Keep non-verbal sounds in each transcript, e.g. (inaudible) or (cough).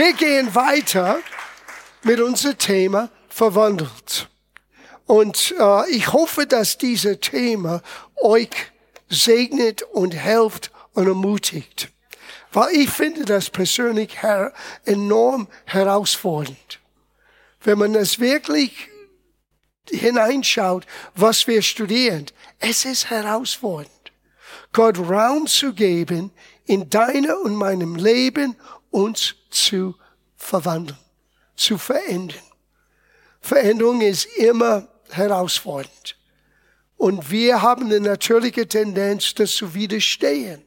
Wir gehen weiter mit unserem Thema verwandelt. Und äh, ich hoffe, dass dieses Thema euch segnet und hilft und ermutigt. Weil ich finde das persönlich her enorm herausfordernd. Wenn man es wirklich hineinschaut, was wir studieren, es ist herausfordernd. Gott Raum zu geben, in deiner und meinem Leben uns zu verwandeln, zu verändern. Veränderung ist immer herausfordernd. Und wir haben eine natürliche Tendenz, das zu widerstehen.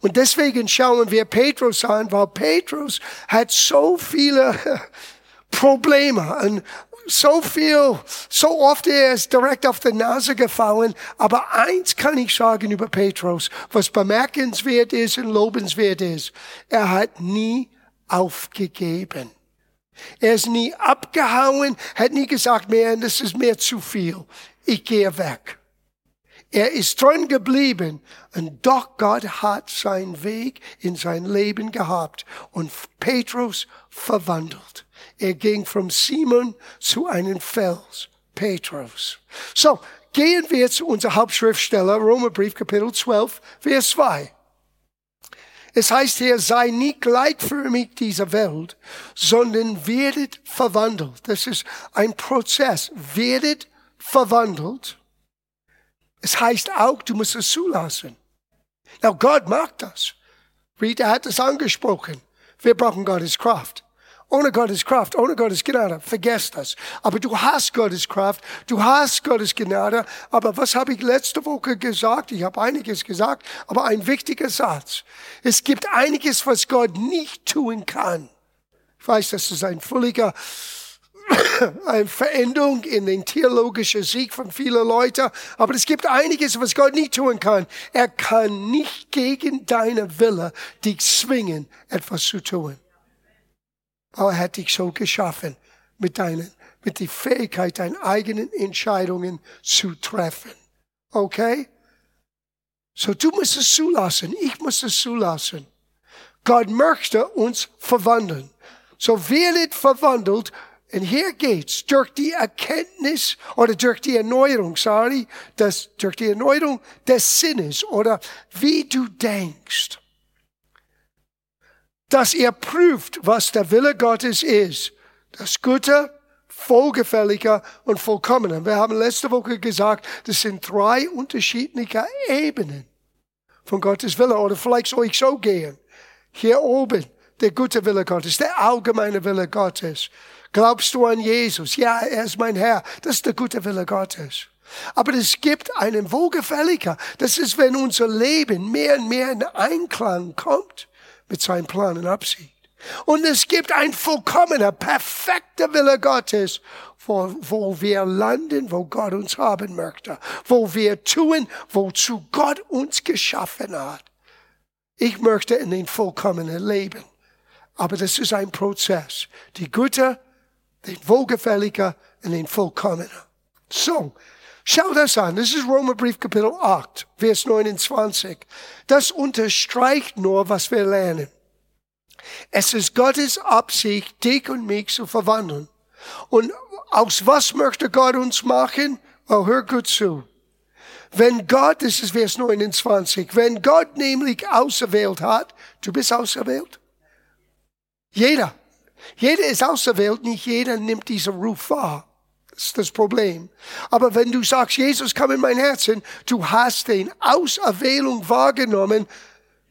Und deswegen schauen wir Petrus an, weil Petrus hat so viele (laughs) Probleme und so viel, so oft er ist direkt auf die Nase gefallen. Aber eins kann ich sagen über Petrus, was bemerkenswert ist und lobenswert ist. Er hat nie aufgegeben. Er ist nie abgehauen, hat nie gesagt, man, das ist mir zu viel. Ich gehe weg. Er ist dran geblieben und doch Gott hat seinen Weg in sein Leben gehabt und Petrus verwandelt. Er ging vom Simon zu einem Fels, Petrus. So, gehen wir zu unser Hauptschriftsteller, Romerbrief, Kapitel 12, Vers 2. Es heißt hier, sei nicht gleichförmig dieser Welt, sondern werdet verwandelt. Das ist ein Prozess. Werdet verwandelt. Es heißt auch, du musst es zulassen. Now, Gott mag das. Rita hat es angesprochen. Wir brauchen Gottes Kraft. Ohne Gottes Kraft, ohne Gottes Gnade, vergesst das. Aber du hast Gottes Kraft, du hast Gottes Gnade. Aber was habe ich letzte Woche gesagt? Ich habe einiges gesagt, aber ein wichtiger Satz. Es gibt einiges, was Gott nicht tun kann. Ich weiß, das ist ein völliger (coughs) eine Veränderung in den theologischen Sieg von vielen Leuten. Aber es gibt einiges, was Gott nicht tun kann. Er kann nicht gegen deine Wille dich zwingen, etwas zu tun. Aber er hat dich so geschaffen, mit deinen, mit der Fähigkeit, deine eigenen Entscheidungen zu treffen. Okay? So, du musst es zulassen. Ich muss es zulassen. Gott möchte uns verwandeln. So werdet verwandelt. Und hier geht's durch die Erkenntnis oder durch die Erneuerung, sorry, das, durch die Erneuerung des Sinnes oder wie du denkst dass ihr prüft, was der Wille Gottes ist. Das Gute, Vollgefällige und Vollkommene. Wir haben letzte Woche gesagt, das sind drei unterschiedliche Ebenen von Gottes Wille. Oder vielleicht soll ich so gehen. Hier oben, der gute Wille Gottes, der allgemeine Wille Gottes. Glaubst du an Jesus? Ja, er ist mein Herr. Das ist der gute Wille Gottes. Aber es gibt einen Wohlgefälliger. Das ist, wenn unser Leben mehr und mehr in Einklang kommt mit seinem Plan und Absicht. Und es gibt ein vollkommener, perfekter Wille Gottes, wo, wo wir landen, wo Gott uns haben möchte, wo wir tun, wozu Gott uns geschaffen hat. Ich möchte in den vollkommenen leben. Aber das ist ein Prozess. Die Gute, den Wohlgefälliger und den Vollkommenen. So, Schau das an. Das ist Römerbrief Kapitel 8, Vers 29. Das unterstreicht nur, was wir lernen. Es ist Gottes Absicht, dich und mich zu verwandeln. Und aus was möchte Gott uns machen? Oh, hör gut zu. Wenn Gott, das ist Vers 29, wenn Gott nämlich auserwählt hat, du bist auserwählt? Jeder. Jeder ist auserwählt, nicht jeder nimmt diesen Ruf wahr ist das Problem. Aber wenn du sagst, Jesus kam in mein Herzen, du hast den Auserwählung wahrgenommen,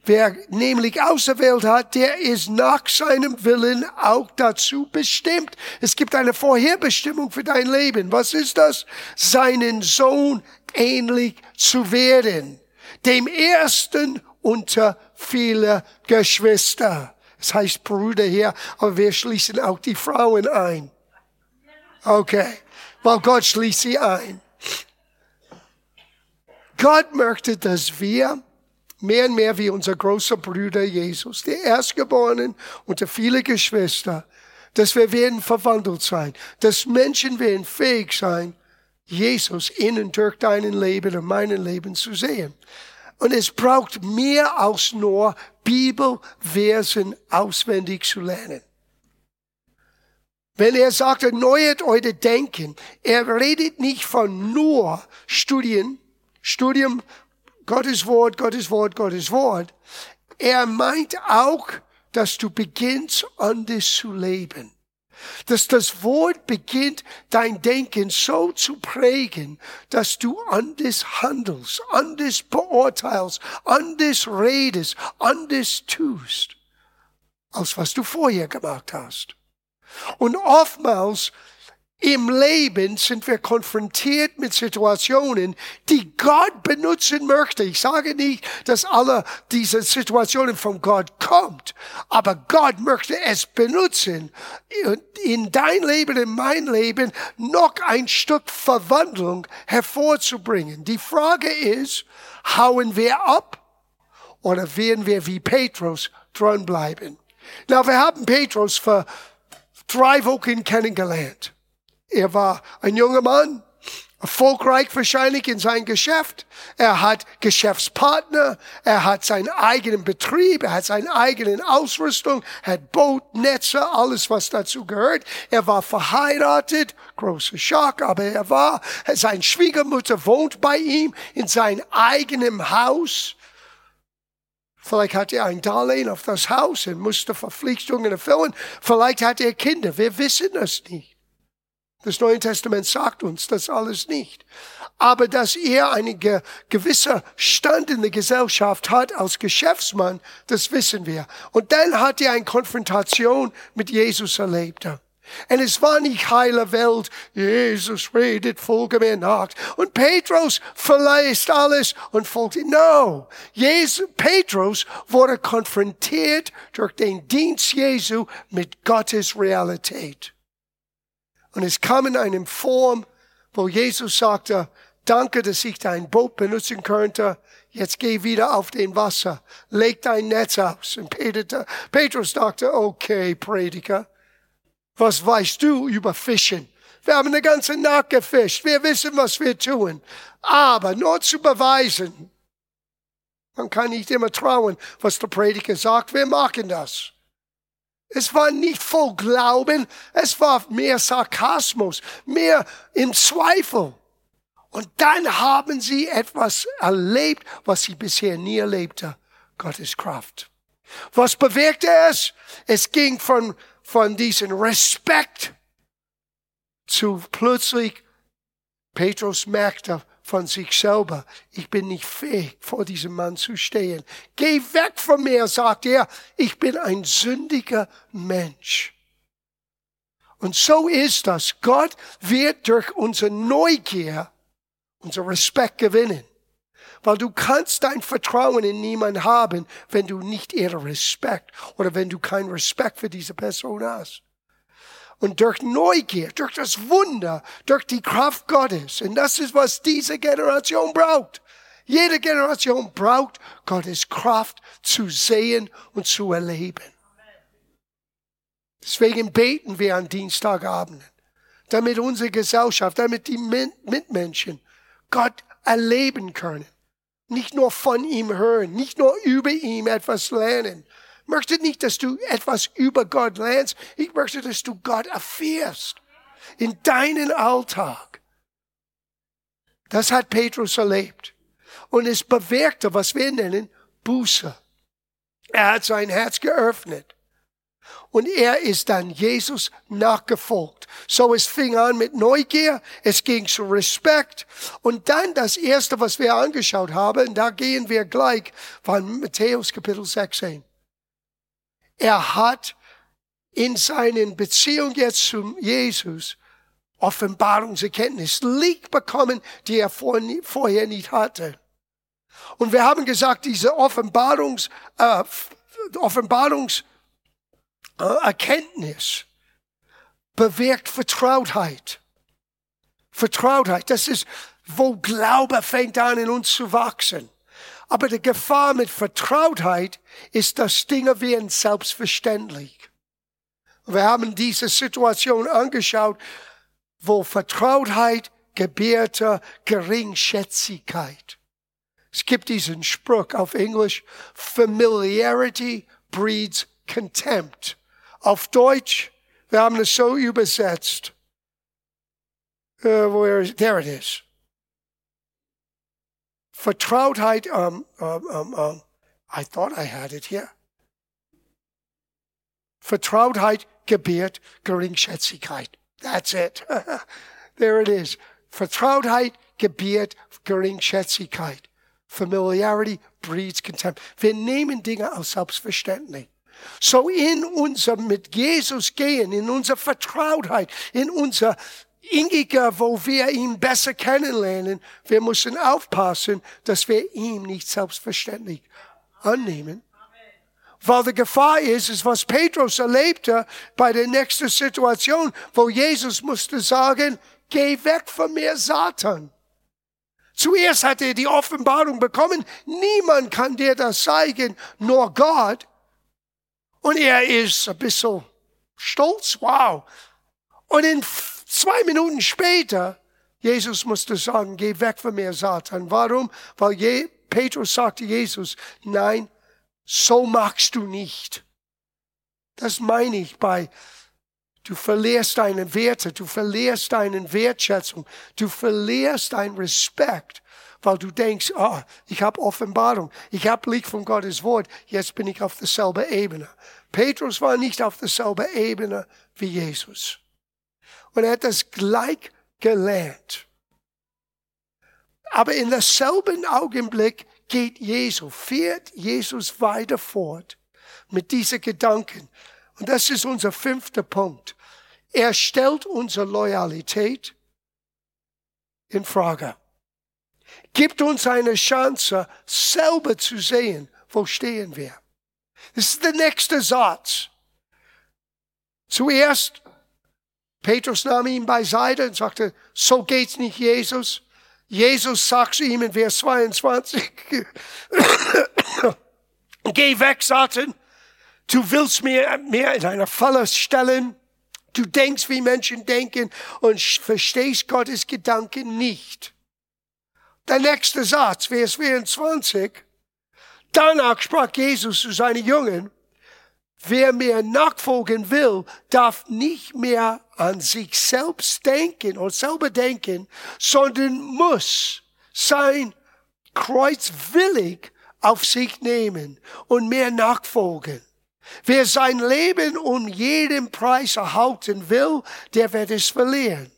Wer nämlich auserwählt hat, der ist nach seinem Willen auch dazu bestimmt. Es gibt eine Vorherbestimmung für dein Leben. Was ist das? Seinen Sohn ähnlich zu werden. Dem ersten unter viele Geschwister. Das heißt Brüder hier, aber wir schließen auch die Frauen ein. Okay weil Gott schließt sie ein. Gott möchte, dass wir mehr und mehr wie unser großer Bruder Jesus, der Erstgeborenen unter viele Geschwister, dass wir werden verwandelt sein, dass Menschen werden fähig sein, Jesus in und durch deinen Leben und meinen Leben zu sehen. Und es braucht mehr als nur Bibelversen auswendig zu lernen. Wenn er sagt, erneuert eure Denken, er redet nicht von nur Studien, Studium, Gottes Wort, Gottes Wort, Gottes Wort. Er meint auch, dass du beginnst, anders zu leben. Dass das Wort beginnt, dein Denken so zu prägen, dass du anders handelst, anders beurteilst, anders redest, anders tust, als was du vorher gemacht hast. Und oftmals im Leben sind wir konfrontiert mit Situationen, die Gott benutzen möchte. Ich sage nicht, dass alle diese Situationen von Gott kommt, aber Gott möchte es benutzen, in dein Leben, in mein Leben noch ein Stück Verwandlung hervorzubringen. Die Frage ist, hauen wir ab oder werden wir wie Petrus dranbleiben? Na, wir haben Petrus für drei Wochen kennengelernt. Er war ein junger Mann, erfolgreich wahrscheinlich in seinem Geschäft. Er hat Geschäftspartner, er hat seinen eigenen Betrieb, er hat seine eigene Ausrüstung, er hat Boot, Netze, alles was dazu gehört. Er war verheiratet, großer Schock, aber er war, seine Schwiegermutter wohnt bei ihm in seinem eigenen Haus. Vielleicht hat er ein Darlehen auf das Haus und musste Verpflichtungen erfüllen. Vielleicht hat er Kinder. Wir wissen es nicht. Das Neue Testament sagt uns das alles nicht. Aber dass er einen gewisser Stand in der Gesellschaft hat als Geschäftsmann, das wissen wir. Und dann hat er eine Konfrontation mit Jesus erlebt. Und es war nicht heile Welt. Jesus redet, folge mir nach. Und Petrus verlässt alles und folgt ihm. No. Jesus, Petrus wurde konfrontiert durch den Dienst Jesu mit Gottes Realität. Und es kam in einem Form, wo Jesus sagte, danke, dass ich dein Boot benutzen könnte. Jetzt geh wieder auf den Wasser. Leg dein Netz aus. Und Petrus dachte, okay, Prediger, was weißt du über Fischen? Wir haben eine ganze Nacht gefischt. Wir wissen, was wir tun. Aber nur zu beweisen, man kann nicht immer trauen, was der Prediger sagt. Wir machen das. Es war nicht voll Glauben, es war mehr Sarkasmus, mehr im Zweifel. Und dann haben sie etwas erlebt, was sie bisher nie erlebte. Gottes Kraft. Was bewirkte es? Es ging von, von diesem Respekt zu plötzlich Petrus merkte, von sich selber. Ich bin nicht fähig, vor diesem Mann zu stehen. Geh weg von mir, sagt er. Ich bin ein sündiger Mensch. Und so ist das. Gott wird durch unsere Neugier unser Respekt gewinnen. Weil du kannst dein Vertrauen in niemand haben, wenn du nicht ihre Respekt oder wenn du keinen Respekt für diese Person hast und durch Neugier, durch das Wunder, durch die Kraft Gottes. Und das ist, was diese Generation braucht. Jede Generation braucht Gottes Kraft zu sehen und zu erleben. Deswegen beten wir an Dienstagabenden, damit unsere Gesellschaft, damit die Mitmenschen Gott erleben können. Nicht nur von ihm hören, nicht nur über ihm etwas lernen, möchte nicht, dass du etwas über Gott lernst. Ich möchte, dass du Gott erfährst. In deinen Alltag. Das hat Petrus erlebt. Und es bewirkte, was wir nennen, Buße. Er hat sein Herz geöffnet. Und er ist dann Jesus nachgefolgt. So es fing an mit Neugier, es ging zu Respekt. Und dann das erste, was wir angeschaut haben, da gehen wir gleich, war Matthäus Kapitel 16. Er hat in seinen Beziehung jetzt zu Jesus Offenbarungserkenntnis, Licht bekommen, die er vorher nicht hatte. Und wir haben gesagt, diese Offenbarungs, äh, Offenbarungserkenntnis äh, bewirkt Vertrautheit. Vertrautheit, das ist, wo Glaube fängt an in uns zu wachsen. Aber die Gefahr mit Vertrautheit ist, dass Dinge werden selbstverständlich. Wir haben diese Situation angeschaut, wo Vertrautheit gebärte Geringschätzigkeit. Es gibt diesen Spruch auf Englisch, Familiarity breeds contempt. Auf Deutsch, wir haben es so übersetzt. Uh, where is, there it is. Vertrautheit, um, um, um, um, I thought I had it here. Vertrautheit gebiert Geringschätzigkeit. That's it. (laughs) there it is. Vertrautheit gebiert Geringschätzigkeit. Familiarity breeds contempt. Wir nehmen Dinge als selbstverständlich. So in unser mit Jesus gehen, in unserer Vertrautheit, in unser inniger, wo wir ihn besser kennenlernen, wir müssen aufpassen, dass wir ihn nicht selbstverständlich annehmen. Weil die Gefahr ist, ist, was Petrus erlebte bei der nächsten Situation, wo Jesus musste sagen, geh weg von mir, Satan. Zuerst hat er die Offenbarung bekommen, niemand kann dir das zeigen, nur Gott. Und er ist ein bisschen stolz, wow. Und in zwei Minuten später, Jesus musste sagen, geh weg von mir, Satan. Warum? Weil Je Petrus sagte Jesus, nein, so machst du nicht. Das meine ich bei, du verlierst deine Werte, du verlierst deine Wertschätzung, du verlierst deinen Respekt, weil du denkst, oh, ich habe Offenbarung, ich habe Licht von Gottes Wort, jetzt bin ich auf derselben Ebene. Petrus war nicht auf derselben Ebene wie Jesus. Und er hat das gleich gelernt. Aber in derselben Augenblick geht Jesus, fährt Jesus weiter fort mit diesen Gedanken. Und das ist unser fünfter Punkt. Er stellt unsere Loyalität in Frage. Gibt uns eine Chance, selber zu sehen, wo stehen wir. Das ist der nächste Satz. Zuerst, Petrus nahm ihn beiseite und sagte, so geht's nicht, Jesus. Jesus sagt ihm in Vers 22, (coughs) geh weg, Satan. Du willst mir mehr in einer Falle stellen. Du denkst, wie Menschen denken und verstehst Gottes Gedanken nicht. Der nächste Satz, Vers 24. Danach sprach Jesus zu seinen Jungen, wer mir nachfolgen will, darf nicht mehr an sich selbst denken und selber denken, sondern muss sein Kreuz willig auf sich nehmen und mir nachfolgen. Wer sein Leben um jeden Preis erhalten will, der wird es verlieren.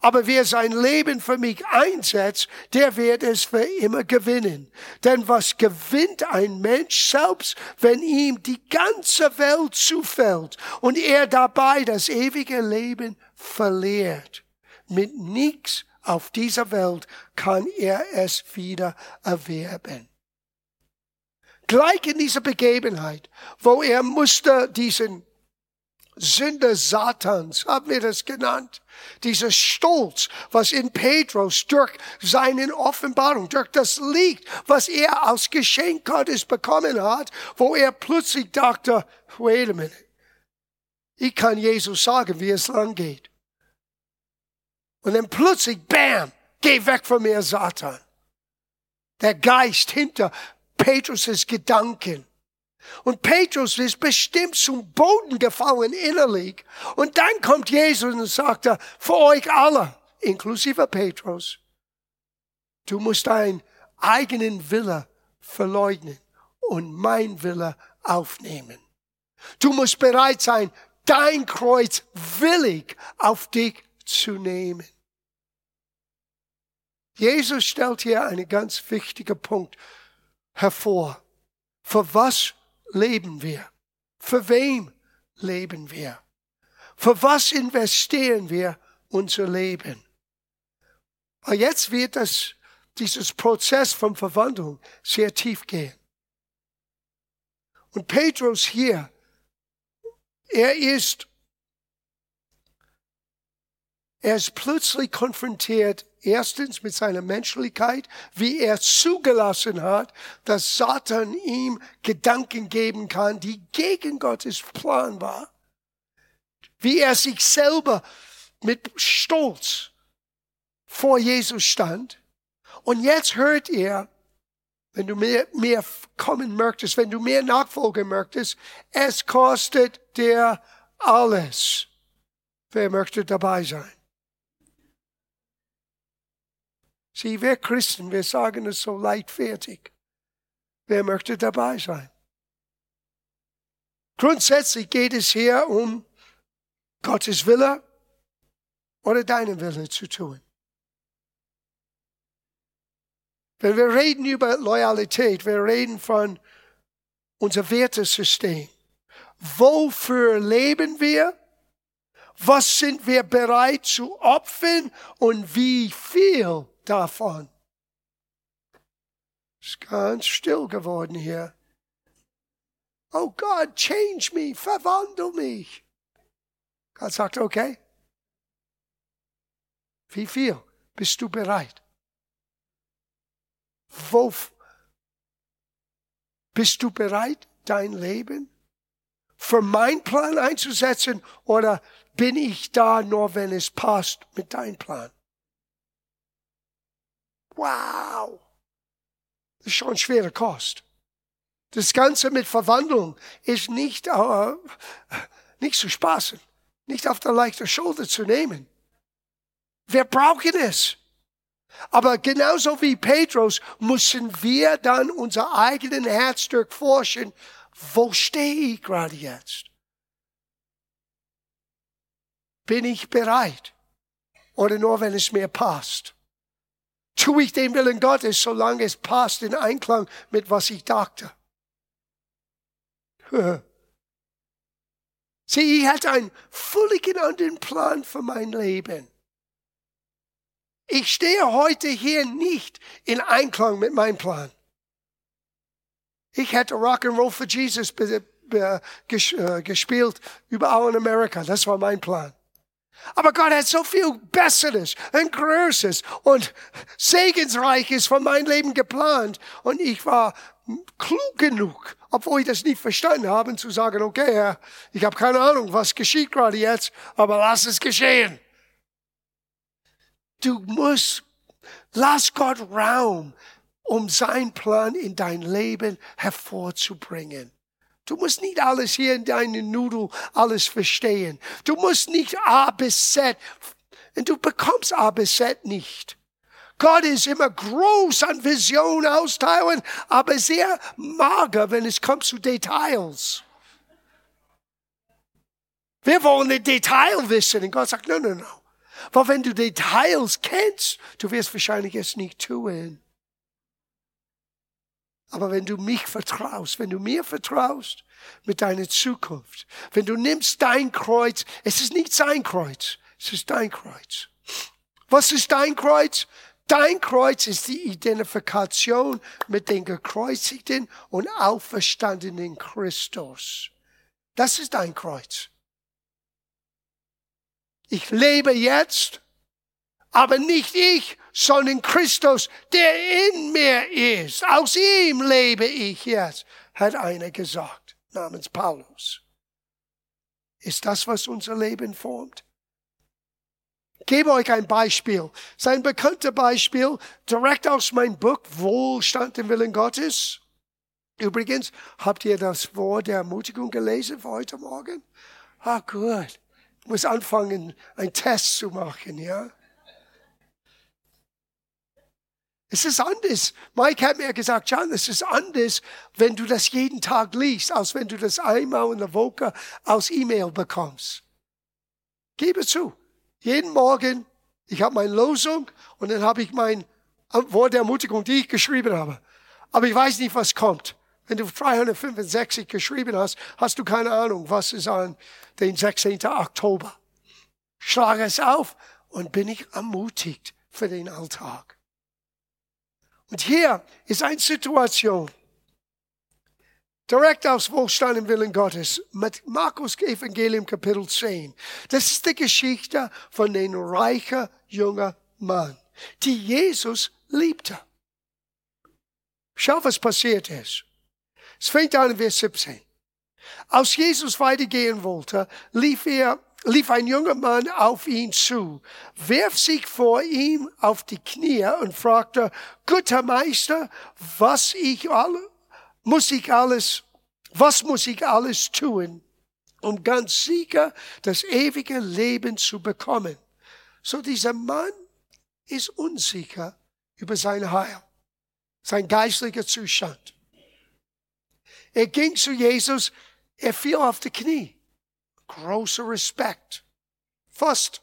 Aber wer sein Leben für mich einsetzt, der wird es für immer gewinnen. Denn was gewinnt ein Mensch selbst, wenn ihm die ganze Welt zufällt und er dabei das ewige Leben verliert? Mit nichts auf dieser Welt kann er es wieder erwerben. Gleich in dieser Begebenheit, wo er musste diesen Sünde Satans, haben wir das genannt. Dieser Stolz, was in Petrus durch seine Offenbarung, durch das Licht, was er als Geschenk Gottes bekommen hat, wo er plötzlich dachte, wait a minute, ich kann Jesus sagen, wie es lang geht. Und dann plötzlich, bam, geh weg von mir, Satan. Der Geist hinter Petrus' Gedanken und Petrus ist bestimmt zum Boden gefallen innerlich. Und dann kommt Jesus und sagt, für euch alle, inklusive Petrus, du musst deinen eigenen Wille verleugnen und mein Wille aufnehmen. Du musst bereit sein, dein Kreuz willig auf dich zu nehmen. Jesus stellt hier einen ganz wichtigen Punkt hervor. Für was leben wir? Für wem leben wir? Für was investieren wir unser Leben? Aber jetzt wird das, dieses Prozess von Verwandlung sehr tief gehen. Und Petrus hier, er ist, er ist plötzlich konfrontiert Erstens mit seiner Menschlichkeit, wie er zugelassen hat, dass Satan ihm Gedanken geben kann, die gegen Gottes Plan war. Wie er sich selber mit Stolz vor Jesus stand. Und jetzt hört er wenn du mehr, mehr kommen möchtest, wenn du mehr nachfolgen möchtest, es kostet dir alles. Wer möchte dabei sein? Sieh, wir Christen, wir sagen es so leichtfertig. Wer möchte dabei sein? Grundsätzlich geht es hier um Gottes Wille oder deinen Wille zu tun. Wenn wir reden über Loyalität, wir reden von unser Wertesystem. Wofür leben wir? Was sind wir bereit zu opfern und wie viel davon? Es ist ganz still geworden hier. Oh Gott, change me, verwandle mich. Gott sagt, okay. Wie viel bist du bereit? Wo bist du bereit, dein Leben für meinen Plan einzusetzen oder bin ich da nur, wenn es passt mit deinem Plan? Wow! Das ist schon schwere Kost. Das Ganze mit Verwandlung ist nicht, äh, nicht zu spaßen, nicht auf der leichten Schulter zu nehmen. Wir brauchen es. Aber genauso wie Petrus müssen wir dann unser eigenen Herz durchforschen. Wo stehe ich gerade jetzt? Bin ich bereit? Oder nur, wenn es mir passt? Tue ich den Willen Gottes, solange es passt in Einklang mit was ich dachte? (laughs) Sieh, ich hatte einen völlig anderen Plan für mein Leben. Ich stehe heute hier nicht in Einklang mit meinem Plan. Ich hätte Rock'n'Roll for Jesus äh, gespielt überall in Amerika. Das war mein Plan. Aber Gott hat so viel Besseres und Größeres und Segensreiches von meinem Leben geplant. Und ich war klug genug, obwohl ich das nicht verstanden habe, zu sagen, okay, Herr, ich habe keine Ahnung, was geschieht gerade jetzt, aber lass es geschehen. Du musst, lass Gott Raum, um seinen Plan in dein Leben hervorzubringen. Du musst nicht alles hier in deinen Nudel alles verstehen. Du musst nicht A bis Z. Und du bekommst A bis Z nicht. Gott ist immer groß an Vision austeilen, aber sehr mager, wenn es kommt zu Details. Wir wollen die Detail wissen. Und Gott sagt, no, no, no. Weil wenn du Details kennst, du wirst wahrscheinlich es nicht tun. Aber wenn du mich vertraust, wenn du mir vertraust mit deiner Zukunft, wenn du nimmst dein Kreuz, es ist nicht sein Kreuz, es ist dein Kreuz. Was ist dein Kreuz? Dein Kreuz ist die Identifikation mit dem gekreuzigten und auferstandenen Christus. Das ist dein Kreuz. Ich lebe jetzt, aber nicht ich, sondern Christus, der in mir ist. Aus ihm lebe ich jetzt, hat einer gesagt, namens Paulus. Ist das, was unser Leben formt? gebe euch ein Beispiel. Sein bekanntes Beispiel, direkt aus meinem Buch Wohlstand im Willen Gottes. Übrigens, habt ihr das Wort der Ermutigung gelesen für heute Morgen? Ah, gut. Ich muss anfangen, einen Test zu machen, ja? Es ist anders. Mike hat mir gesagt, John, es ist anders, wenn du das jeden Tag liest, als wenn du das einmal in der Woche aus E-Mail bekommst. Gebe zu. Jeden Morgen, ich habe meine Losung und dann habe ich mein Wort der Ermutigung, die ich geschrieben habe. Aber ich weiß nicht, was kommt. Wenn du 365 geschrieben hast, hast du keine Ahnung, was ist an den 16. Oktober. Schlage es auf und bin ich ermutigt für den Alltag. Und hier ist eine Situation, direkt aus Wohlstand im Willen Gottes, mit Markus Evangelium Kapitel 10. Das ist die Geschichte von dem reichen jungen Mann, die Jesus liebte. Schau, was passiert ist. Es fängt an in Vers 17. Als Jesus weitergehen wollte, lief er lief ein junger Mann auf ihn zu, wirf sich vor ihm auf die Knie und fragte, guter Meister, was ich alle, muss ich alles, was muss ich alles tun, um ganz sicher das ewige Leben zu bekommen? So dieser Mann ist unsicher über sein Heil, sein geistlicher Zustand. Er ging zu Jesus, er fiel auf die Knie großer Respekt, fast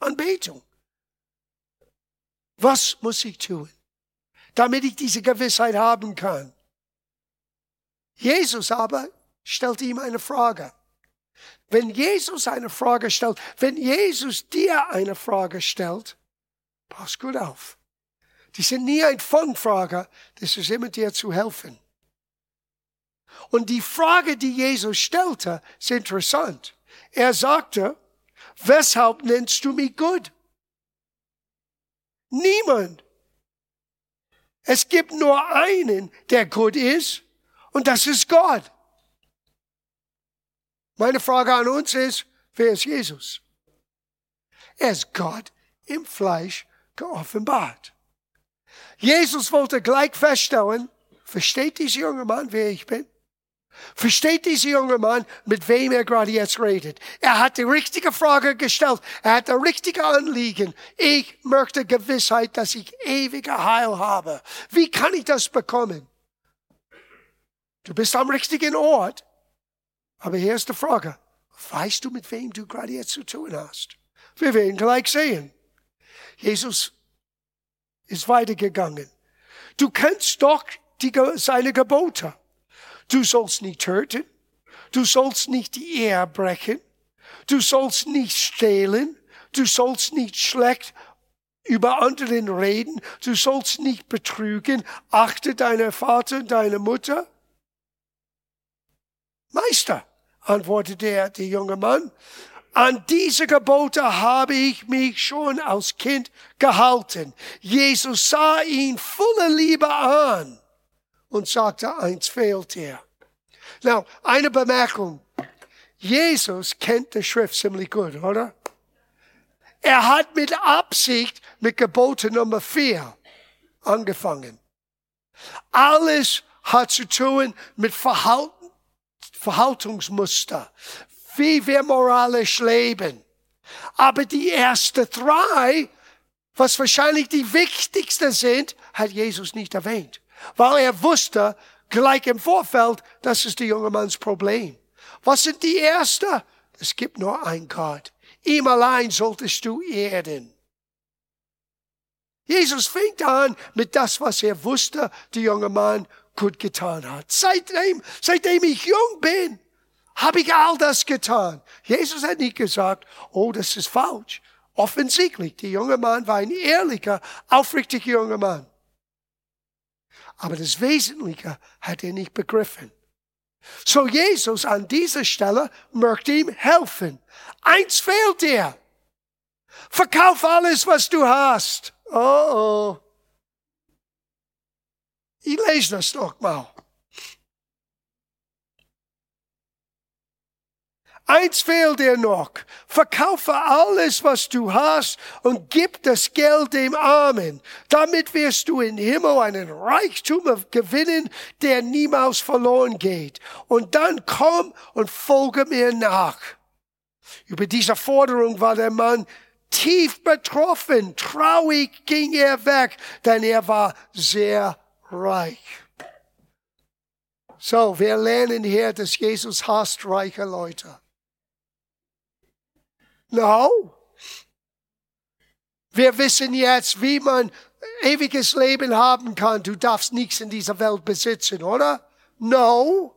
Anbetung. Was muss ich tun, damit ich diese Gewissheit haben kann? Jesus aber stellt ihm eine Frage. Wenn Jesus eine Frage stellt, wenn Jesus dir eine Frage stellt, pass gut auf. Die sind nie ein Fangfrage, das ist immer dir zu helfen. Und die Frage, die Jesus stellte, ist interessant. Er sagte, weshalb nennst du mich gut? Niemand. Es gibt nur einen, der gut ist, und das ist Gott. Meine Frage an uns ist, wer ist Jesus? Er ist Gott im Fleisch geoffenbart. Jesus wollte gleich feststellen, versteht dieser junge Mann, wer ich bin? Versteht dieser junge Mann, mit wem er gerade jetzt redet? Er hat die richtige Frage gestellt. Er hat das richtige Anliegen. Ich möchte Gewissheit, dass ich ewige Heil habe. Wie kann ich das bekommen? Du bist am richtigen Ort. Aber hier ist die Frage. Weißt du, mit wem du gerade jetzt zu tun hast? Wir werden gleich sehen. Jesus ist weitergegangen. Du kennst doch die, seine Gebote. Du sollst nicht töten. Du sollst nicht die Ehe brechen. Du sollst nicht stehlen. Du sollst nicht schlecht über anderen reden. Du sollst nicht betrügen. Achte deinen Vater und deine Mutter. Meister, antwortete der, der junge Mann, an diese Gebote habe ich mich schon als Kind gehalten. Jesus sah ihn voller Liebe an und sagte, eins fehlt dir. Now, eine Bemerkung. Jesus kennt die Schrift ziemlich gut, oder? Er hat mit Absicht mit Gebote Nummer vier angefangen. Alles hat zu tun mit Verhalten, Verhaltungsmuster, wie wir moralisch leben. Aber die ersten drei, was wahrscheinlich die wichtigsten sind, hat Jesus nicht erwähnt weil er wusste gleich im Vorfeld, das ist der junge Manns Problem. Was sind die Ersten? Es gibt nur ein Gott. Ihm allein solltest du erden. Jesus fängt an mit das, was er wusste, der junge Mann gut getan hat. Seitdem, seitdem ich jung bin, habe ich all das getan. Jesus hat nicht gesagt, oh, das ist falsch. Offensichtlich, der junge Mann war ein ehrlicher, aufrichtiger junger Mann. Aber das Wesentliche hat er nicht begriffen. So Jesus an dieser Stelle möchte ihm helfen. Eins fehlt dir. Verkauf alles, was du hast. Oh, oh. Ich lese das noch mal. Eins fehlt dir noch. Verkaufe alles, was du hast und gib das Geld dem Armen. Damit wirst du im Himmel einen Reichtum gewinnen, der niemals verloren geht. Und dann komm und folge mir nach. Über diese Forderung war der Mann tief betroffen. Traurig ging er weg, denn er war sehr reich. So, wir lernen hier, dass Jesus hasst reiche Leute. No. Wir wissen jetzt, wie man ewiges Leben haben kann. Du darfst nichts in dieser Welt besitzen, oder? No.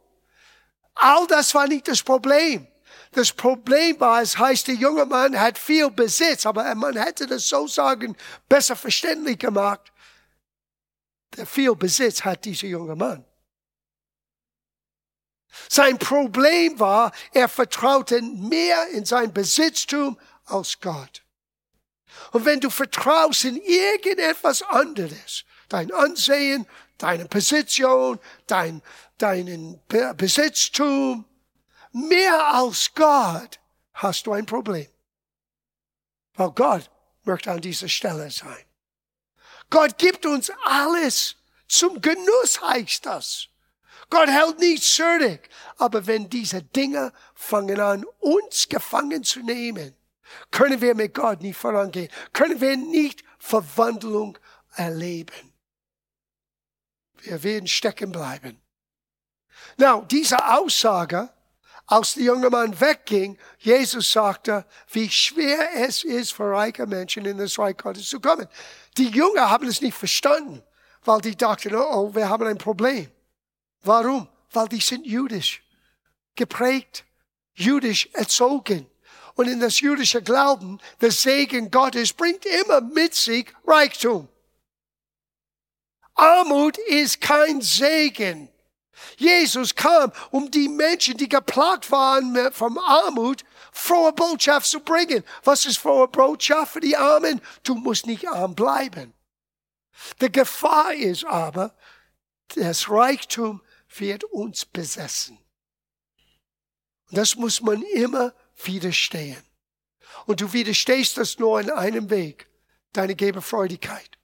All das war nicht das Problem. Das Problem war, es heißt, der junge Mann hat viel Besitz, aber man hätte das so sagen, besser verständlich gemacht. Der viel Besitz hat dieser junge Mann. Sein Problem war, er vertraute mehr in sein Besitztum als Gott. Und wenn du vertraust in irgendetwas anderes, dein Ansehen, deine Position, dein, deinen Besitztum, mehr als Gott, hast du ein Problem. Weil Gott möchte an dieser Stelle sein. Gott gibt uns alles. Zum Genuss heißt das. Gott hält nichts zurück. Aber wenn diese Dinge fangen an, uns gefangen zu nehmen, können wir mit Gott nicht vorangehen. Können wir nicht Verwandlung erleben. Wir werden stecken bleiben. Now, diese Aussage, als der junge Mann wegging, Jesus sagte, wie schwer es ist für reiche Menschen in das Reich Gottes zu kommen. Die Jünger haben es nicht verstanden, weil die dachten, oh, oh wir haben ein Problem. Warum? Weil die sind jüdisch geprägt, jüdisch erzogen. Und in das jüdische Glauben, der Segen Gottes bringt immer mit sich Reichtum. Armut ist kein Segen. Jesus kam, um die Menschen, die geplagt waren vom Armut, frohe Botschaft zu bringen. Was ist frohe Botschaft für die Armen? Du musst nicht arm bleiben. Die Gefahr ist aber, das Reichtum wird uns besessen. Und das muss man immer widerstehen. Und du widerstehst das nur in einem Weg, deine Geberfreudigkeit.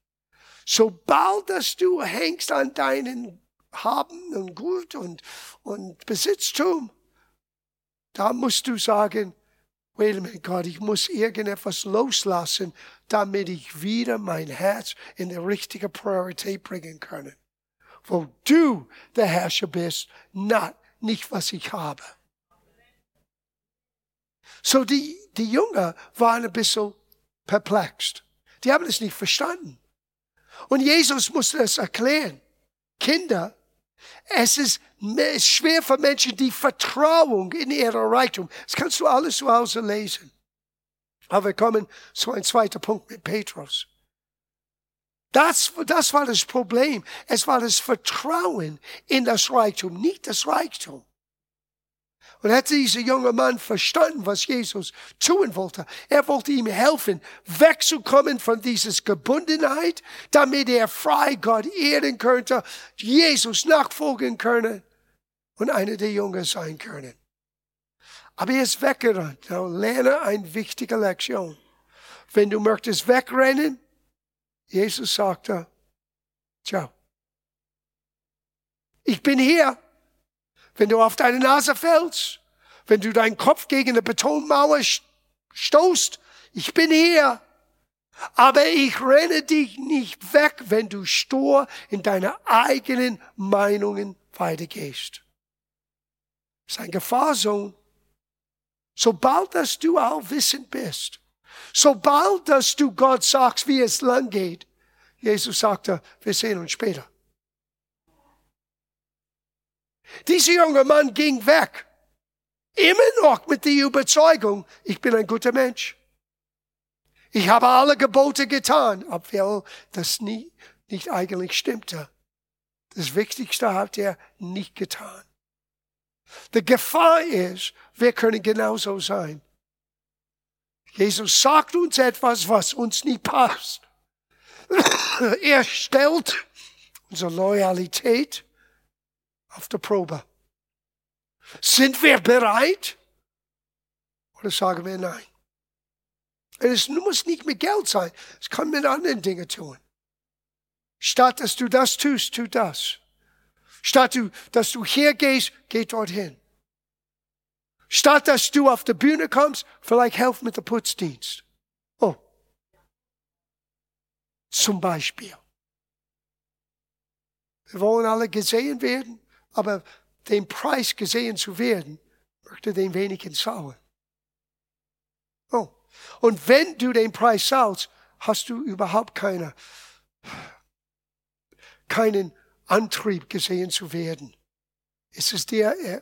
Sobald dass du hängst an deinen Haben und Gut und, und Besitztum, da musst du sagen, wait a minute, Gott, ich muss irgendetwas loslassen, damit ich wieder mein Herz in die richtige Priorität bringen kann. Wo du der Herrscher bist, nicht was ich habe. So die, die Jünger waren ein bisschen perplex. Die haben es nicht verstanden. Und Jesus musste es erklären. Kinder, es ist schwer für Menschen, die Vertrauung in ihre Reichtum. Das kannst du alles zu Hause lesen. Aber wir kommen zu einem zweiten Punkt mit Petrus. Das, das war das Problem. Es war das Vertrauen in das Reichtum, nicht das Reichtum. Und hätte dieser junge Mann verstanden, was Jesus tun wollte. Er wollte ihm helfen, wegzukommen von dieser Gebundenheit, damit er frei Gott ehren könnte, Jesus nachfolgen könne und einer der Jünger sein können. Aber er ist weggerannt. Lerne eine wichtige Lektion. Wenn du möchtest wegrennen, Jesus sagte, ciao. Ich bin hier. Wenn du auf deine Nase fällst, wenn du deinen Kopf gegen eine Betonmauer stoßt, ich bin hier. Aber ich renne dich nicht weg, wenn du stur in deine eigenen Meinungen weitergehst. Das ist ein Gefahrsohn. Sobald dass du allwissend bist, sobald dass du Gott sagst, wie es lang geht, Jesus sagte, wir sehen uns später. Dieser junge Mann ging weg. Immer noch mit der Überzeugung, ich bin ein guter Mensch. Ich habe alle Gebote getan, obwohl das nie, nicht eigentlich stimmte. Das Wichtigste hat er nicht getan. Die Gefahr ist, wir können genauso sein. Jesus sagt uns etwas, was uns nicht passt. (coughs) er stellt unsere Loyalität auf der Probe. Sind wir bereit? Oder sagen wir nein? Es muss nicht mit Geld sein. Es kann mit anderen Dingen tun. Statt dass du das tust, tu das. Statt dass du hier gehst, geh dorthin. Statt dass du auf der Bühne kommst, vielleicht helf mit dem Putzdienst. Oh. Zum Beispiel. Wir wollen alle gesehen werden. Aber den Preis gesehen zu werden, möchte den wenigen zahlen. Oh. Und wenn du den Preis zahlst, hast du überhaupt keine, keinen Antrieb gesehen zu werden. Es ist dir, äh,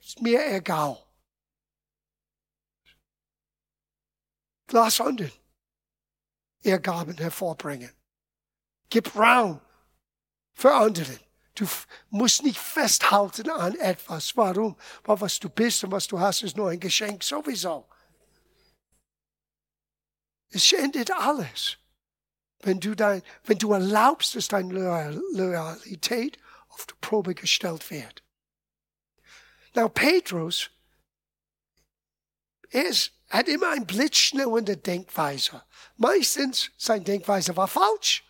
ist mir egal. Lass anderen ihr Gaben hervorbringen. Gib Raum für anderen. Du musst nicht festhalten an etwas. Warum? Weil was du bist und was du hast, ist nur ein Geschenk sowieso. Es endet alles. Wenn du, dein, wenn du erlaubst, dass deine Loyalität auf die Probe gestellt wird. Now, Petrus ist, hat immer ein blitzschnelle Denkweise. Meistens, seine Denkweise war falsch.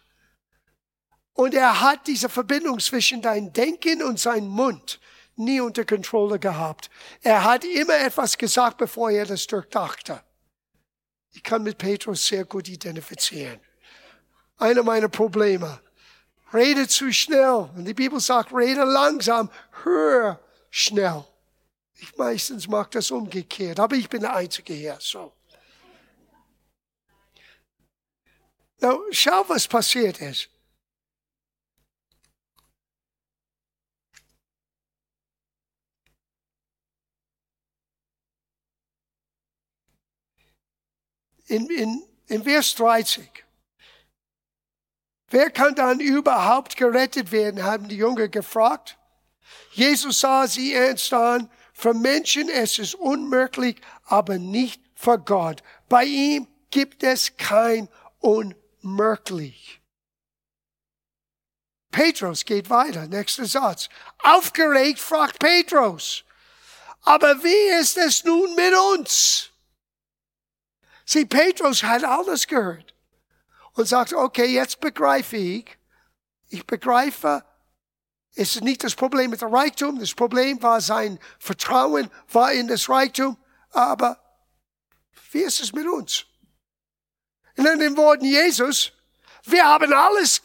Und er hat diese Verbindung zwischen dein Denken und sein Mund nie unter Kontrolle gehabt. Er hat immer etwas gesagt, bevor er das durchdachte. Ich kann mit Petrus sehr gut identifizieren. Einer meiner Probleme. Rede zu schnell. Und die Bibel sagt, rede langsam, hör schnell. Ich meistens mag das umgekehrt, aber ich bin der Einzige hier, so. Now, schau, was passiert ist. In, in, in Vers 30. Wer kann dann überhaupt gerettet werden, haben die Jünger gefragt. Jesus sah sie ernst an. Für Menschen ist es unmöglich, aber nicht für Gott. Bei ihm gibt es kein Unmöglich. Petrus geht weiter. Nächster Satz. Aufgeregt fragt Petrus. Aber wie ist es nun mit uns? Sieh, Petrus hat alles gehört und sagt, okay, jetzt begreife ich. Ich begreife, ist nicht das Problem mit dem Reichtum, das Problem war sein Vertrauen, war in das Reichtum, aber wie ist es mit uns? In den Worten Jesus, wir haben alles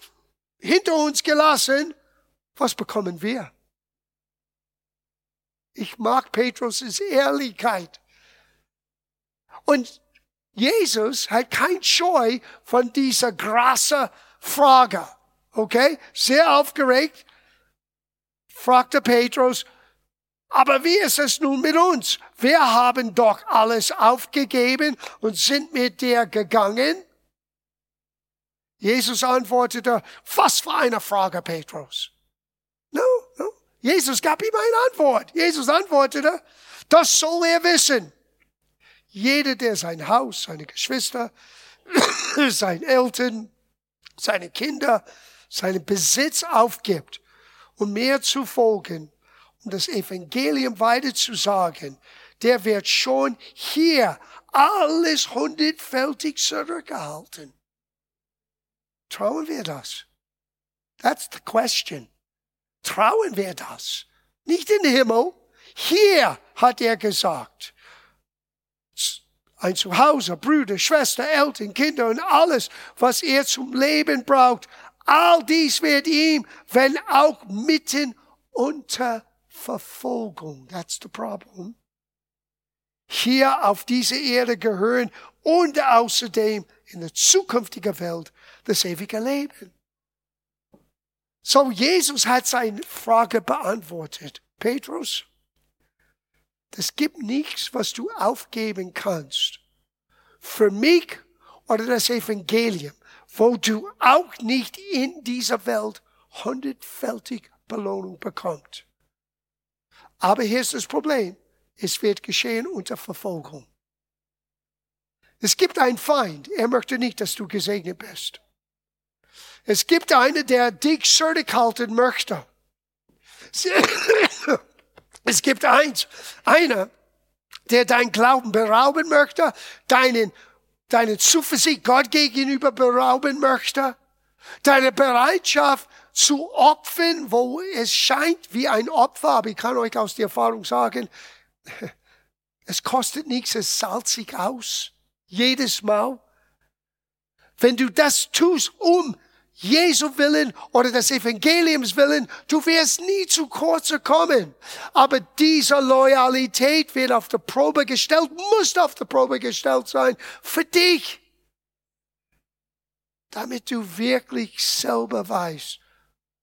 hinter uns gelassen. Was bekommen wir? Ich mag Petrus' Ehrlichkeit. Und Jesus hat kein Scheu von dieser krassen Frage. Okay? Sehr aufgeregt fragte Petrus, aber wie ist es nun mit uns? Wir haben doch alles aufgegeben und sind mit dir gegangen. Jesus antwortete, was für eine Frage, Petrus? No, no. Jesus gab ihm eine Antwort. Jesus antwortete, das soll er wissen. Jeder, der sein Haus, seine Geschwister, (coughs) seine Eltern, seine Kinder, seinen Besitz aufgibt, um mir zu folgen, um das Evangelium weiter zu sagen, der wird schon hier alles hundertfältig zurückgehalten. Trauen wir das? That's the question. Trauen wir das? Nicht in den Himmel. Hier hat er gesagt ein Zuhause, Brüder, Schwester, Eltern, Kinder und alles, was er zum Leben braucht. All dies wird ihm, wenn auch mitten unter Verfolgung, that's the problem, hier auf diese Erde gehören und außerdem in der zukünftigen Welt das ewige Leben. So, Jesus hat seine Frage beantwortet. Petrus, es gibt nichts, was du aufgeben kannst. Für mich oder das Evangelium, wo du auch nicht in dieser Welt hundertfältig Belohnung bekommst. Aber hier ist das Problem. Es wird geschehen unter Verfolgung. Es gibt einen Feind. Er möchte nicht, dass du gesegnet bist. Es gibt einen, der dich zurückhalten möchte. (coughs) Es gibt eins, einer, der dein Glauben berauben möchte, deinen, deine Zuversicht Gott gegenüber berauben möchte, deine Bereitschaft zu opfern, wo es scheint wie ein Opfer, aber ich kann euch aus der Erfahrung sagen, (laughs) es kostet nichts, es sich aus. Jedes Mal. Wenn du das tust, um Jesu willen oder des Evangeliums willen, du wirst nie zu kurz kommen. Aber diese Loyalität wird auf der Probe gestellt, muss auf der Probe gestellt sein für dich. Damit du wirklich selber weißt,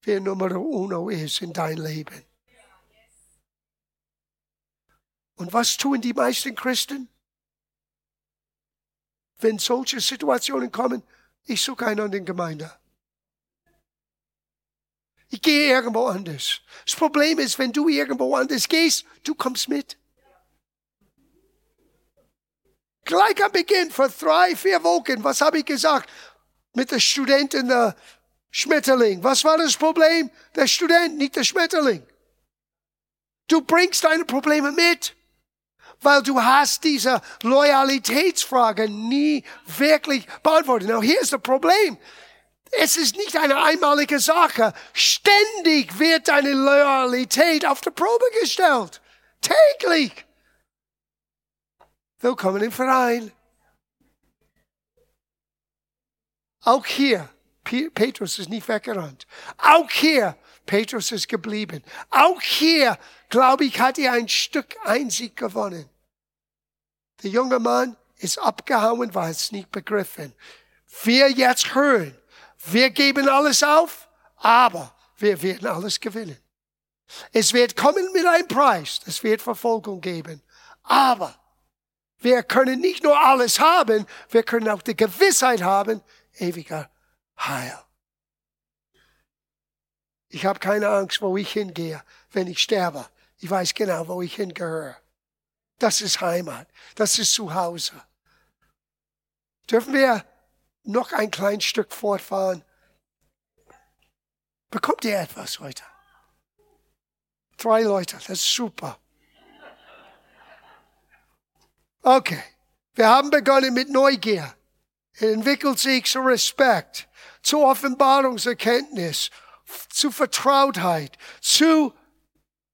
wer Nummer uno ist in dein Leben. Und was tun die meisten Christen? Wenn solche Situationen kommen, ich suche einen an den Gemeinde. Ich gehe irgendwo anders. Das Problem ist, wenn du irgendwo anders gehst, du kommst mit. Gleich am Beginn, vor drei, vier Wochen, was habe ich gesagt? Mit der Studentin, der Schmetterling. Was war das Problem? Der Student, nicht der Schmetterling. Du bringst deine Probleme mit. weil du hast diese Loyalitätsfrage nie wirklich beantwortet. Now, here's the Problem. Es ist nicht eine einmalige Sache. Ständig wird deine Loyalität auf die Probe gestellt. Täglich. Willkommen im Verein. Auch hier, Petrus ist nicht weggerannt. Auch hier, Petrus ist geblieben. Auch hier, glaube ich, hat er ein Stück Einsicht gewonnen. Der junge Mann ist abgehauen, weil es nicht begriffen. Wir jetzt hören, wir geben alles auf, aber wir werden alles gewinnen. Es wird kommen mit einem Preis, es wird Verfolgung geben, aber wir können nicht nur alles haben, wir können auch die Gewissheit haben, ewiger Heil. Ich habe keine Angst, wo ich hingehe, wenn ich sterbe. Ich weiß genau, wo ich hingehöre. Das ist Heimat. Das ist Zuhause. Dürfen wir noch ein kleines Stück fortfahren? Bekommt ihr etwas heute? Drei Leute, das ist super. Okay, wir haben begonnen mit Neugier. Entwickelt sich zu Respekt, zu Offenbarungserkenntnis, zu Vertrautheit, zu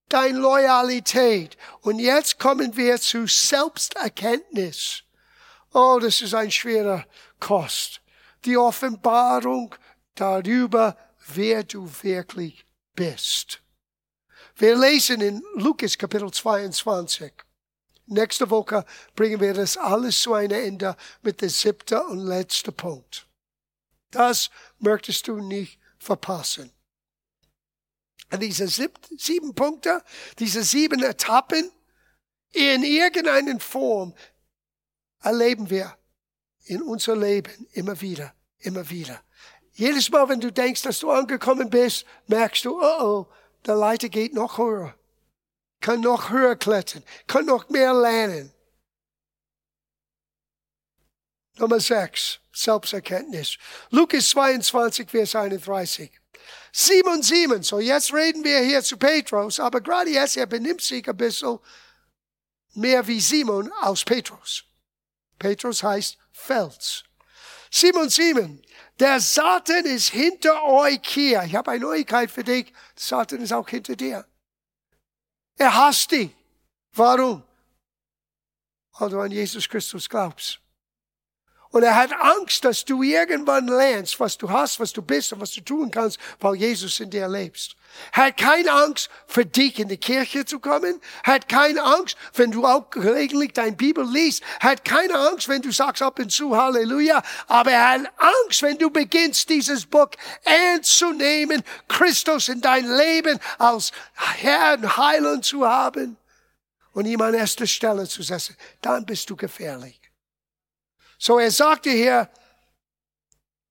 dein Loyalität. Und jetzt kommen wir zu Selbsterkenntnis. Oh, das ist ein schwerer Kost. Die Offenbarung darüber, wer du wirklich bist. Wir lesen in Lukas Kapitel 22. Nächste Woche bringen wir das alles zu einem Ende mit dem siebten und letzten Punkt. Das möchtest du nicht verpassen. Und diese sieben Punkte, diese sieben Etappen, in irgendeiner Form erleben wir in unser Leben immer wieder, immer wieder. Jedes Mal, wenn du denkst, dass du angekommen bist, merkst du, oh oh, der Leiter geht noch höher, kann noch höher klettern, kann noch mehr lernen. Nummer 6, Selbsterkenntnis. Lukas 22, Vers 31. Simon, Simon. So jetzt reden wir hier zu Petrus, aber gerade jetzt, er benimmt sich ein bisschen mehr wie Simon aus Petrus. Petrus heißt Fels. Simon, Simon, der Satan ist hinter euch hier. Ich habe eine Neuigkeit für dich. Satan ist auch hinter dir. Er hasst dich. Warum? Weil du an Jesus Christus glaubst. Und er hat Angst, dass du irgendwann lernst, was du hast, was du bist und was du tun kannst, weil Jesus in dir lebst. Hat keine Angst, für dich in die Kirche zu kommen. Hat keine Angst, wenn du auch gelegentlich deine Bibel liest. Hat keine Angst, wenn du sagst ab und zu Halleluja. Aber er hat Angst, wenn du beginnst, dieses Buch ernst zu nehmen, Christus in dein Leben als Herr und Heiland zu haben und ihm an erster Stelle zu setzen. Dann bist du gefährlich. So er sagte hier,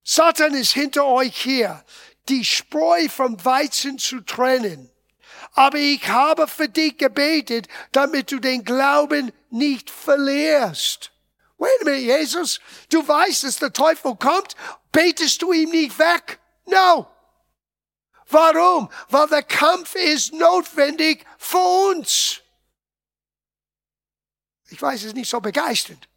Satan ist hinter euch her, die Spreu vom Weizen zu trennen. Aber ich habe für dich gebetet, damit du den Glauben nicht verlierst. Wait a minute, Jesus, du weißt, dass der Teufel kommt, betest du ihm nicht weg? No. Warum? Weil der Kampf ist notwendig für uns. Ich weiß, es ist nicht so begeisternd.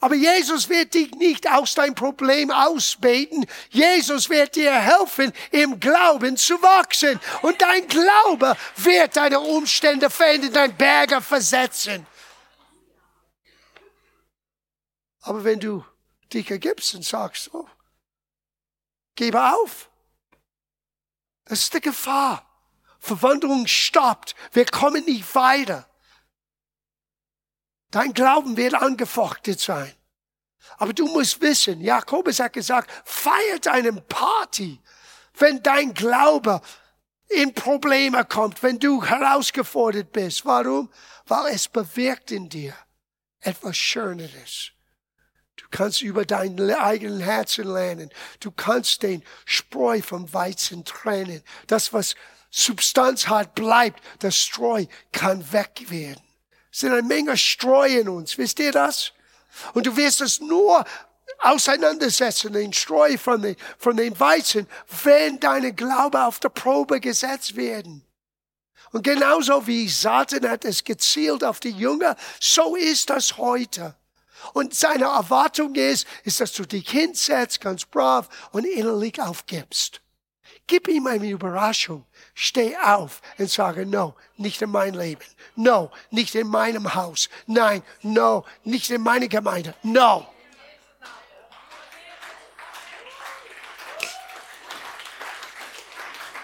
Aber Jesus wird dich nicht aus dein Problem ausbeten. Jesus wird dir helfen, im Glauben zu wachsen. Und dein Glaube wird deine Umstände verändern, dein Berge versetzen. Aber wenn du dich ergibst und sagst, oh, gebe auf, das ist die Gefahr. Verwandlung stoppt. Wir kommen nicht weiter. Dein Glauben wird angefochtet sein. Aber du musst wissen, Jakobus hat gesagt, feiert einen Party, wenn dein Glaube in Probleme kommt, wenn du herausgefordert bist. Warum? Weil es bewirkt in dir etwas Schöneres. Du kannst über dein eigenen Herzen lernen. Du kannst den Spreu vom Weizen trennen. Das, was Substanz hat, bleibt. Das Streu kann weg werden. Sind eine Menge Streu in uns. Wisst ihr das? Und du wirst es nur auseinandersetzen, den Streu von, den, von dem Weizen, wenn deine Glaube auf der Probe gesetzt werden. Und genauso wie Satan hat es gezielt auf die Jünger, so ist das heute. Und seine Erwartung ist, ist, dass du dich hinsetzt, ganz brav und innerlich aufgibst. Gib ihm eine Überraschung. Steh auf und sage, no, nicht in mein Leben. No, nicht in meinem Haus. Nein, no, nicht in meiner Gemeinde. No.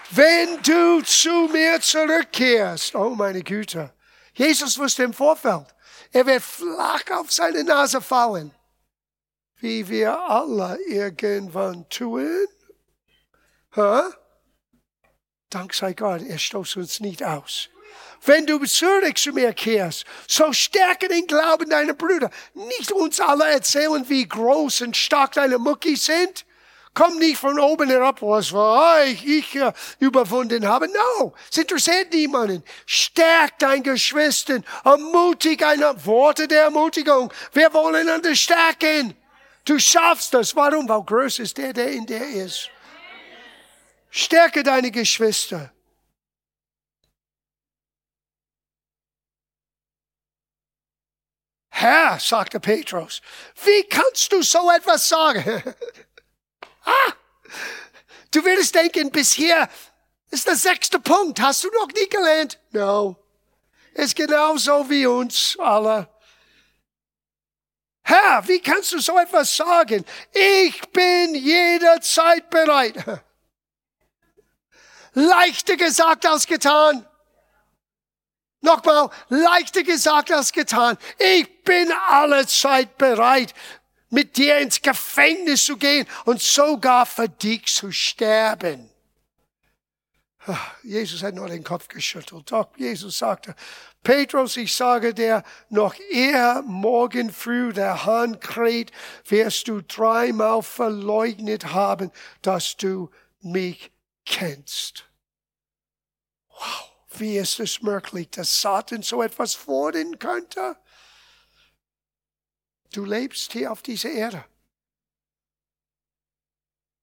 Wenn du zu mir zurückkehrst, oh meine Güte, Jesus wusste im Vorfeld, er wird flach auf seine Nase fallen, wie wir alle irgendwann tun. Huh? Dank sei Gott, er stoßt uns nicht aus. Wenn du zurück zu mir kehrst, so stärke den Glauben deiner Brüder. Nicht uns alle erzählen, wie groß und stark deine Muckis sind. Komm nicht von oben herab, was war ich, ich uh, überwunden habe. No, es interessiert niemanden. Stärk dein Geschwistern, ermutig eine Worte der Ermutigung. Wir wollen einander stärken. Du schaffst das. Warum? Weil groß ist der, der in dir ist. Stärke deine Geschwister. Herr, sagte Petrus, wie kannst du so etwas sagen? (laughs) Ah, du würdest denken, bis hier ist der sechste Punkt. Hast du noch nie gelernt? No. Ist genauso wie uns alle. Herr, wie kannst du so etwas sagen? Ich bin jederzeit bereit. (laughs) Leichter gesagt als getan. Nochmal, leichter gesagt als getan. Ich bin alle Zeit bereit mit dir ins Gefängnis zu gehen und sogar für dich zu sterben. Ah, Jesus hat nur den Kopf geschüttelt. Doch Jesus sagte, Petrus, ich sage dir, noch eher morgen früh der Hahn kräht, wirst du dreimal verleugnet haben, dass du mich kennst. Wow, wie ist es möglich, dass Satan so etwas fordern könnte? Du lebst hier auf dieser Erde.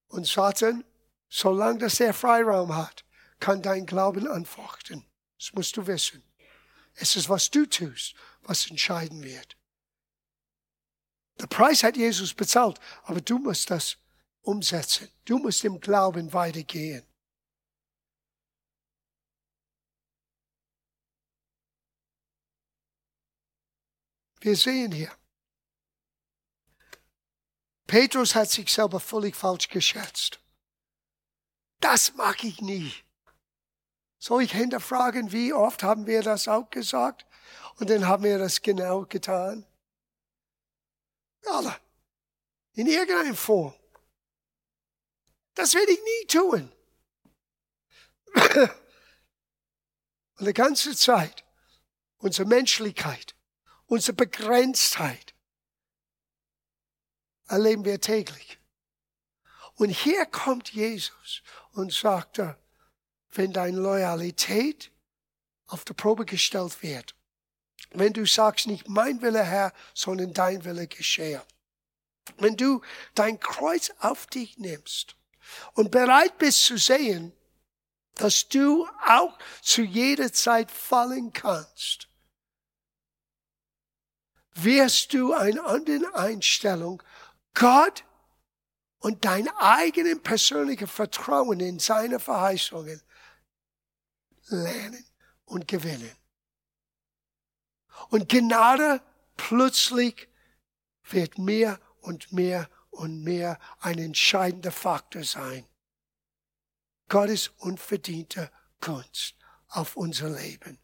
Und Satan, solange das er Freiraum hat, kann dein Glauben anfochten. Das musst du wissen. Es ist, was du tust, was entscheiden wird. Der Preis hat Jesus bezahlt, aber du musst das umsetzen. Du musst im Glauben weitergehen. Wir sehen hier, Petrus hat sich selber völlig falsch geschätzt. Das mag ich nie. Soll ich hinterfragen, wie oft haben wir das auch gesagt? Und dann haben wir das genau getan. Alle. In irgendeiner Form. Das werde ich nie tun. (coughs) Und die ganze Zeit, unsere Menschlichkeit, unsere Begrenztheit, erleben wir täglich. Und hier kommt Jesus und sagt, wenn deine Loyalität auf die Probe gestellt wird, wenn du sagst, nicht mein Wille, Herr, sondern dein Wille geschehe. Wenn du dein Kreuz auf dich nimmst und bereit bist zu sehen, dass du auch zu jeder Zeit fallen kannst, wirst du eine andere Einstellung Gott und dein eigenes persönliches Vertrauen in seine Verheißungen lernen und gewinnen. Und Gnade plötzlich wird mehr und mehr und mehr ein entscheidender Faktor sein. Gottes unverdiente Kunst auf unser Leben.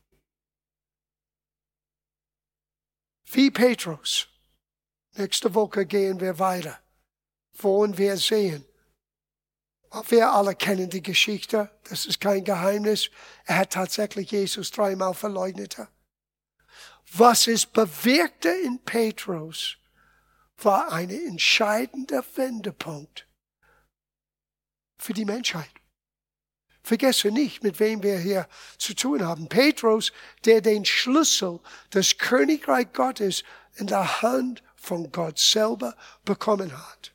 Wie Petrus Nächste Woche gehen wir weiter. Wollen wir sehen. Wir alle kennen die Geschichte. Das ist kein Geheimnis. Er hat tatsächlich Jesus dreimal verleugnet. Was es bewirkte in Petrus, war ein entscheidender Wendepunkt für die Menschheit. Vergesse nicht, mit wem wir hier zu tun haben. Petrus, der den Schlüssel des Königreich Gottes in der Hand von Gott selber bekommen hat.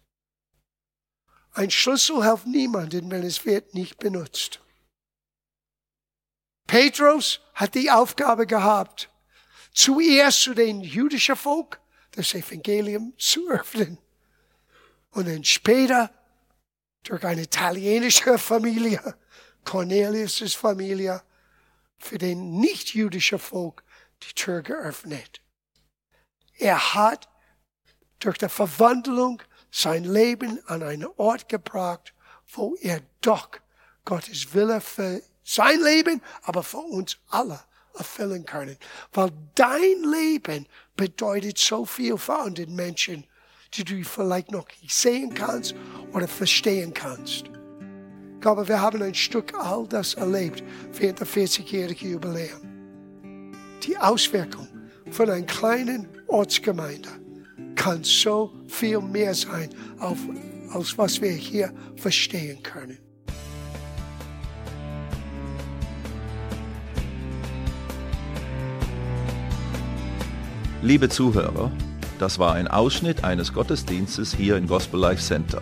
Ein Schlüssel hilft niemandem, wenn es wird nicht benutzt. Petrus hat die Aufgabe gehabt, zuerst zu den jüdischen Volk das Evangelium zu öffnen. Und dann später durch eine italienische Familie, Cornelius' Familie, für den nicht-jüdischen Volk die Tür geöffnet. Er hat durch die Verwandlung sein Leben an einen Ort gebracht, wo er doch Gottes Wille für sein Leben, aber für uns alle erfüllen können. Weil dein Leben bedeutet so viel für andere Menschen, die du vielleicht noch nicht sehen kannst oder verstehen kannst. Glaube, wir haben ein Stück all das erlebt während der 40-jährigen Jubiläum. Die Auswirkung von einer kleinen Ortsgemeinde kann so viel mehr sein, als was wir hier verstehen können. Liebe Zuhörer, das war ein Ausschnitt eines Gottesdienstes hier im Gospel Life Center.